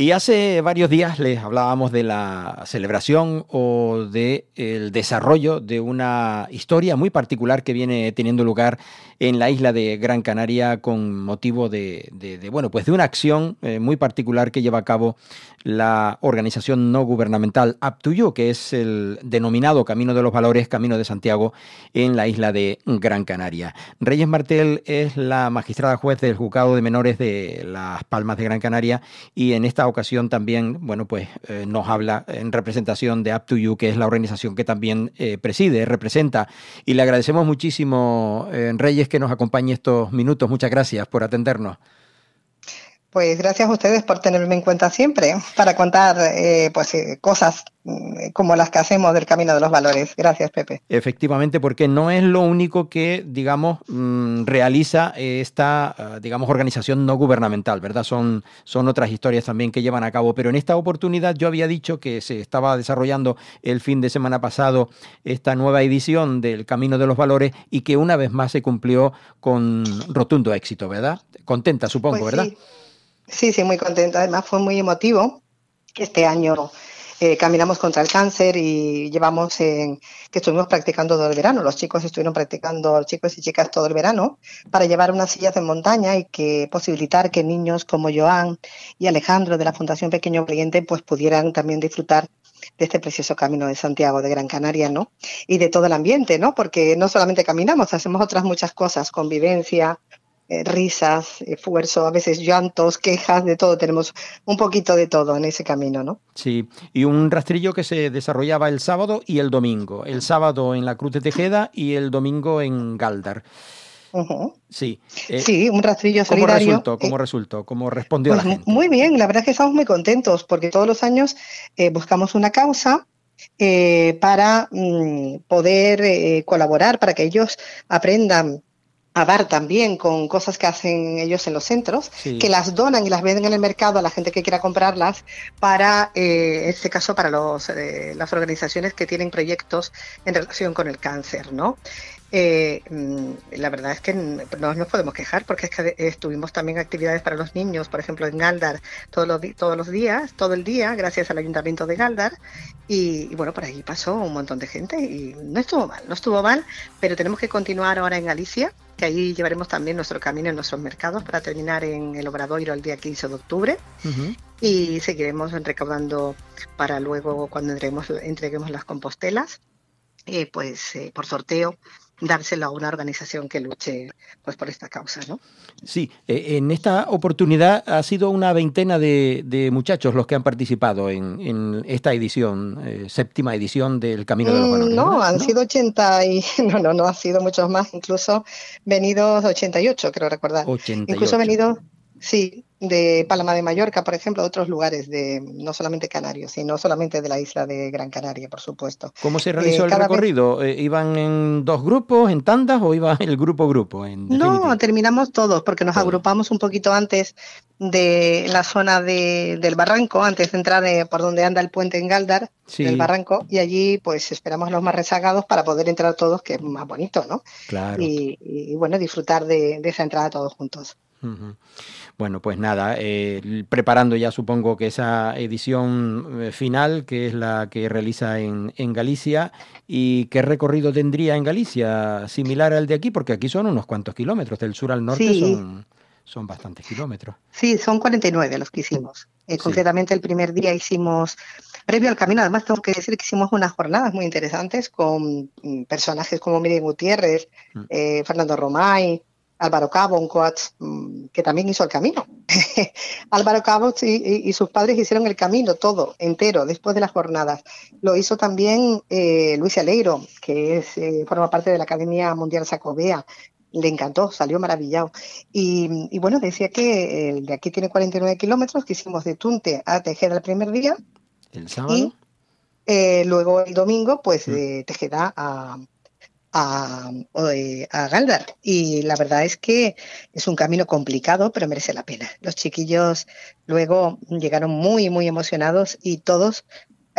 Y hace varios días les hablábamos de la celebración o del el desarrollo de una historia muy particular que viene teniendo lugar en la isla de Gran Canaria con motivo de, bueno, pues de una acción eh, muy particular que lleva a cabo la organización no gubernamental Up que es el denominado Camino de los Valores, Camino de Santiago, en la isla de Gran Canaria. Reyes Martel es la magistrada juez del Juzgado de Menores de Las Palmas de Gran Canaria y en esta ocasión también, bueno, pues eh, nos habla en representación de Up que es la organización que también eh, preside, representa. Y le agradecemos muchísimo, Reyes, que nos acompañe estos minutos. Muchas gracias por atendernos. Pues gracias a ustedes por tenerme en cuenta siempre para contar eh, pues eh, cosas mm, como las que hacemos del camino de los valores. Gracias, Pepe. Efectivamente, porque no es lo único que, digamos, mm, realiza esta, ah, digamos, organización no gubernamental, ¿verdad? Son, son otras historias también que llevan a cabo. Pero en esta oportunidad yo había dicho que se estaba desarrollando el fin de semana pasado esta nueva edición del Camino de los Valores y que una vez más se cumplió con rotundo éxito, ¿verdad? Contenta, supongo, pues ¿verdad? Sí, sí, muy contenta. Además fue muy emotivo. Este año eh, caminamos contra el cáncer y llevamos en, que estuvimos practicando todo el verano. Los chicos estuvieron practicando, chicos y chicas todo el verano, para llevar unas sillas de montaña y que posibilitar que niños como Joan y Alejandro de la Fundación Pequeño Cliente pues pudieran también disfrutar de este precioso camino de Santiago de Gran Canaria, ¿no? Y de todo el ambiente, ¿no? Porque no solamente caminamos, hacemos otras muchas cosas, convivencia, eh, risas, esfuerzo, a veces llantos, quejas, de todo. Tenemos un poquito de todo en ese camino, ¿no? Sí, y un rastrillo que se desarrollaba el sábado y el domingo. El sábado en la Cruz de Tejeda y el domingo en Galdar. Sí. Eh, sí, un rastrillo solidario. ¿Cómo eh, resultó? ¿Cómo respondió la pues gente? Muy bien, la verdad es que estamos muy contentos porque todos los años buscamos una causa para mm, poder colaborar, para que ellos aprendan a dar también con cosas que hacen ellos en los centros, que las donan y las venden en el mercado a la gente que quiera comprarlas para, eh, en este caso, para los, eh, las organizaciones que tienen proyectos en relación con el cáncer, ¿no? Eh, mm, la verdad es que no nos podemos quejar porque es que estuvimos también actividades para los niños, por ejemplo en Galdar todos los, todos los días, todo el día, gracias al Ayuntamiento de Galdar. Y, bueno, por ahí pasó un montón de gente y no estuvo mal, no estuvo mal, pero tenemos que continuar ahora en Galicia, que ahí llevaremos también nuestro camino en nuestros mercados para terminar en el Obradoiro el día 15 de octubre. Y seguiremos recaudando para luego, cuando entreguemos, entreguemos las compostelas, eh, pues eh, por sorteo dárselo a una organización que luche pues por esta causa, ¿no? Sí, eh, en esta oportunidad ha sido una veintena de, muchachos los que han participado en, esta edición, eh, séptima edición del Camino de los Valores. No, han sido 80 y no, no, no, ha sido muchos más, incluso venidos 88, creo recordar. 88. Incluso venidos Sí, de Palma de Mallorca, por ejemplo, de otros lugares, de no solamente Canarios, sino solamente de la isla de Gran Canaria, por supuesto. ¿Cómo se realizó eh, el recorrido? Eh, ¿Iban en dos grupos, en tandas, o iba el grupo-grupo? No, terminamos todos, porque nos agrupamos un poquito antes de la zona de, del barranco, antes de entrar eh, por donde anda el puente en Galdar, del barranco, y allí pues esperamos a los más rezagados para poder entrar todos, que es más bonito, ¿no? Claro. Y, bueno, disfrutar de, esa entrada todos juntos. Bueno, pues nada, eh, preparando ya supongo que esa edición eh, final, que es la que realiza en, en, Galicia, y qué recorrido tendría en Galicia, similar al de aquí, porque aquí son unos cuantos kilómetros, del sur al norte son, son bastantes kilómetros. Sí, son 49 los que hicimos. Eh, concretamente el primer día hicimos, previo al camino, además tengo que decir que hicimos unas jornadas muy interesantes con mm, personajes como Miriam Gutiérrez, mm. Fernando Romay, Álvaro Cabo, un coach mm, que también hizo el camino. Álvaro Cabo y, sus padres hicieron el camino todo, entero, después de las jornadas. Lo hizo también eh, Luis Aleiro, que es, eh, forma parte de la Academia Mundial Sacobea. Le encantó, salió maravillado. Y, bueno, decía que el de aquí tiene 49 kilómetros, que hicimos de Tunte a Tejeda el primer día. ¿El sábado? Eh, luego el domingo, pues de Tejeda a, a, a Galdar. Y la verdad es que es un camino complicado, pero merece la pena. Los chiquillos luego llegaron muy, muy emocionados y todos,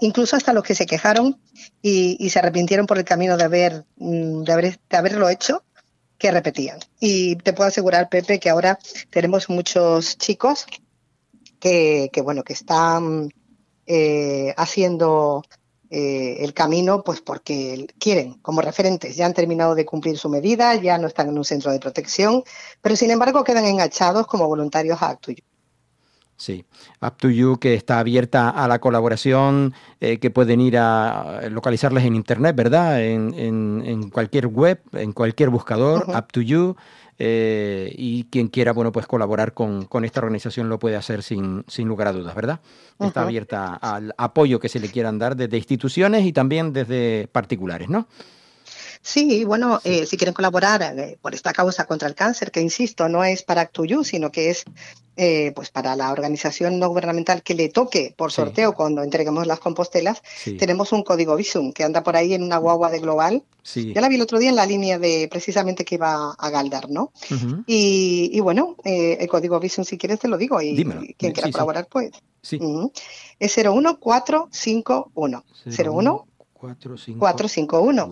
incluso hasta los que se quejaron y, se arrepintieron por el camino de, haber, mm, de, haber, de haberlo hecho, que repetían. Y te puedo asegurar, Pepe, que ahora tenemos muchos chicos que, bueno, que están eh, haciendo eh, el camino, pues porque quieren, como referentes, ya han terminado de cumplir su medida, ya no están en un centro de protección, pero sin embargo quedan enganchados como voluntarios a Actuyo. Sí, Up to You, que está abierta a la colaboración, eh, que pueden ir a localizarles en internet, ¿verdad? En, cualquier web, en cualquier buscador, Up to You. Eh, y quien quiera, bueno, pues colaborar con, esta organización lo puede hacer sin, sin lugar a dudas, ¿verdad? Está abierta al apoyo que se le quieran dar desde instituciones y también desde particulares, ¿no? Sí, bueno, eh, si quieren colaborar eh, por esta causa contra el cáncer, que insisto, no es para Actuyu, sino que es eh, pues para la organización no gubernamental que le toque por sorteo cuando entreguemos las compostelas, tenemos un código Visum que anda por ahí en una guagua de Global. Ya la vi el otro día en la línea de precisamente que iba a Galdar, ¿no? y, bueno, el código Visum, si quieres, te lo digo. Y quien quiera colaborar, pues. Sí. Es 01451. 01 451.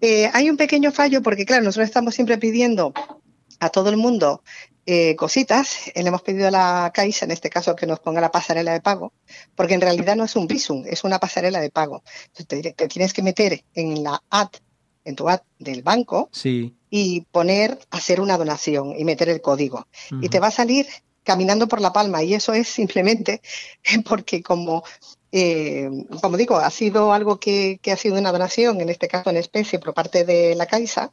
Eh, hay un pequeño fallo porque, claro, nosotros estamos siempre pidiendo a todo el mundo eh, cositas. Le hemos pedido a la Caixa, en este caso, que nos ponga la pasarela de pago, porque en realidad no es un visum, es una pasarela de pago. Entonces te, tienes que meter en la app, en tu app del banco, y poner, hacer una donación y meter el código. Y te va a salir caminando por la palma y eso es simplemente porque como eh, como digo, ha sido algo que, ha sido una donación, en este caso en especie, por parte de la Caixa,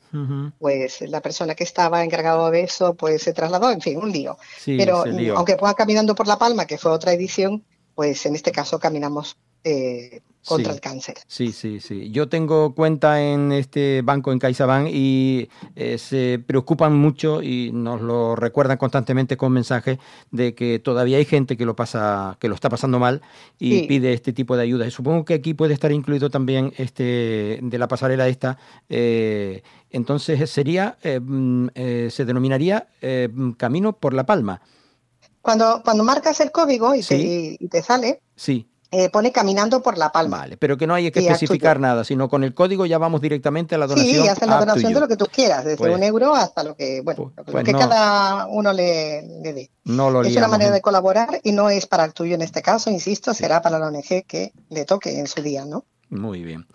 pues la persona que estaba encargado de eso, pues se trasladó, en fin, un lío. Pero aunque pueda caminando por La Palma, que fue otra edición, pues en este caso caminamos eh, contra el cáncer. Sí, sí, sí. Yo tengo cuenta en este banco en CaixaBank y eh, se preocupan mucho y nos lo recuerdan constantemente con mensajes de que todavía hay gente que lo pasa, que lo está pasando mal y pide este tipo de ayuda. Y supongo que aquí puede estar incluido también este de la pasarela esta. Eh, entonces sería, mm, se denominaría Camino por la Palma. Cuando, cuando marcas el código y, y te sale, sí eh, pone caminando por la palma. Vale, pero que no hay que especificar nada, sino con el código ya vamos directamente a la donación. Sí, hasta la donación de lo que tú quieras, desde pues un euro hasta lo que, bueno, pues, lo que pues cada uno le, dé. No lo es una manera de colaborar y no es para el tuyo en este caso, insisto, será para la ONG que le toque en su día, ¿no? Muy bien.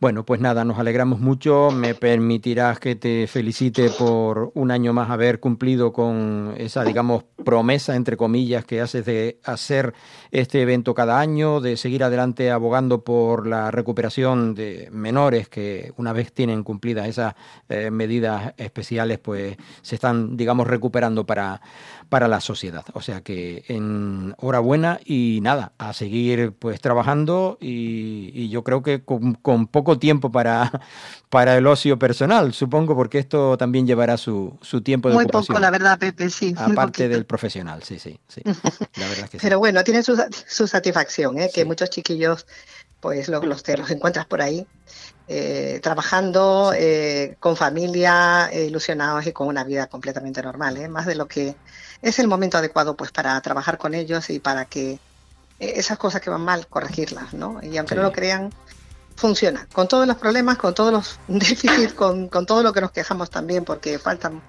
Bueno, pues nada, nos alegramos mucho. Me permitirás que te felicite por un año más haber cumplido con esa, digamos, promesa, entre comillas, que haces de hacer este evento cada año, de seguir adelante abogando por la recuperación de menores que una vez tienen cumplidas esas eh, medidas especiales, pues se están, digamos, recuperando para, para la sociedad. O sea que enhorabuena y nada, a seguir pues trabajando y, yo creo que con, poco tiempo para, para el ocio personal, supongo, porque esto también llevará su, su tiempo de Muy poco, la verdad, Pepe, sí. Aparte del profesional, sí, sí, sí. La verdad que Pero bueno, tiene su, su satisfacción, ¿eh? que muchos chiquillos pues los, los te los encuentras por ahí eh, trabajando eh, con familia, ilusionados y con una vida completamente normal, más de lo que es el momento adecuado pues para trabajar con ellos y para que esas cosas que van mal, corregirlas, ¿no? Y aunque no lo crean, funciona. Con todos los problemas, con todos los déficits, con, con, todo lo que nos quejamos también, porque faltan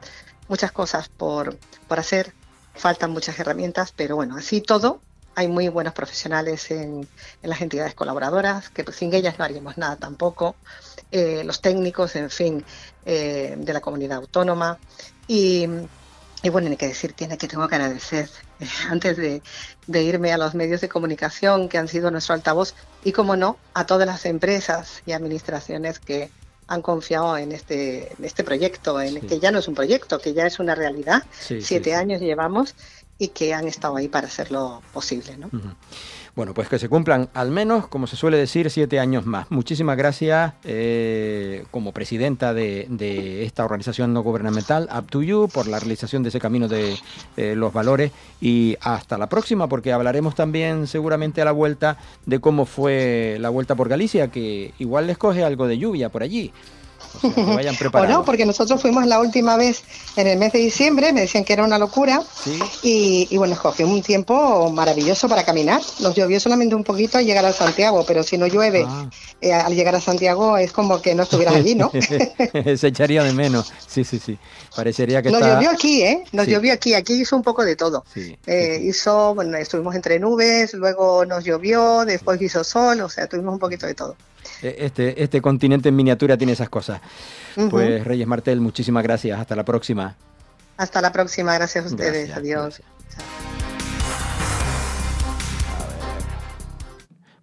muchas cosas por, por hacer, faltan muchas herramientas, pero bueno, así todo, hay muy buenos profesionales en, las entidades colaboradoras, que pues, sin ellas no haríamos nada tampoco, eh, los técnicos, en fin, eh, de la comunidad autónoma. Y, bueno, hay que decir, tiene que tengo que agradecer, eh, antes de, irme a los medios de comunicación que han sido nuestro altavoz, y como no, a todas las empresas y administraciones que han confiado en este, este proyecto, en que ya no es un proyecto, que ya es una realidad. Siete años llevamos y que han estado ahí para hacerlo posible. ¿no? Bueno, pues que se cumplan al menos, como se suele decir, siete años más. Muchísimas gracias eh, como presidenta de, esta organización no gubernamental, Up to You, por la realización de ese camino de eh, los valores y hasta la próxima, porque hablaremos también seguramente a la vuelta de cómo fue la vuelta por Galicia, que igual les coge algo de lluvia por allí. O, vayan preparados. o no, porque nosotros fuimos la última vez en el mes de diciembre, me decían que era una locura. Y, bueno, escogí un tiempo maravilloso para caminar. Nos llovió solamente un poquito al llegar a Santiago, pero si no llueve ah. eh, al llegar a Santiago es como que no estuvieras allí, ¿no? Se echaría de menos. Sí, sí, sí. Parecería que Nos llovió aquí, ¿eh? Nos llovió aquí. Aquí hizo un poco de todo. Eh, hizo, bueno, estuvimos entre nubes, luego nos llovió, después hizo sol, o sea, tuvimos un poquito de todo. E, este, este continente en miniatura tiene esas cosas. Pues Reyes Martel, muchísimas gracias. Hasta la próxima. Hasta la próxima. Gracias a ustedes. Adiós.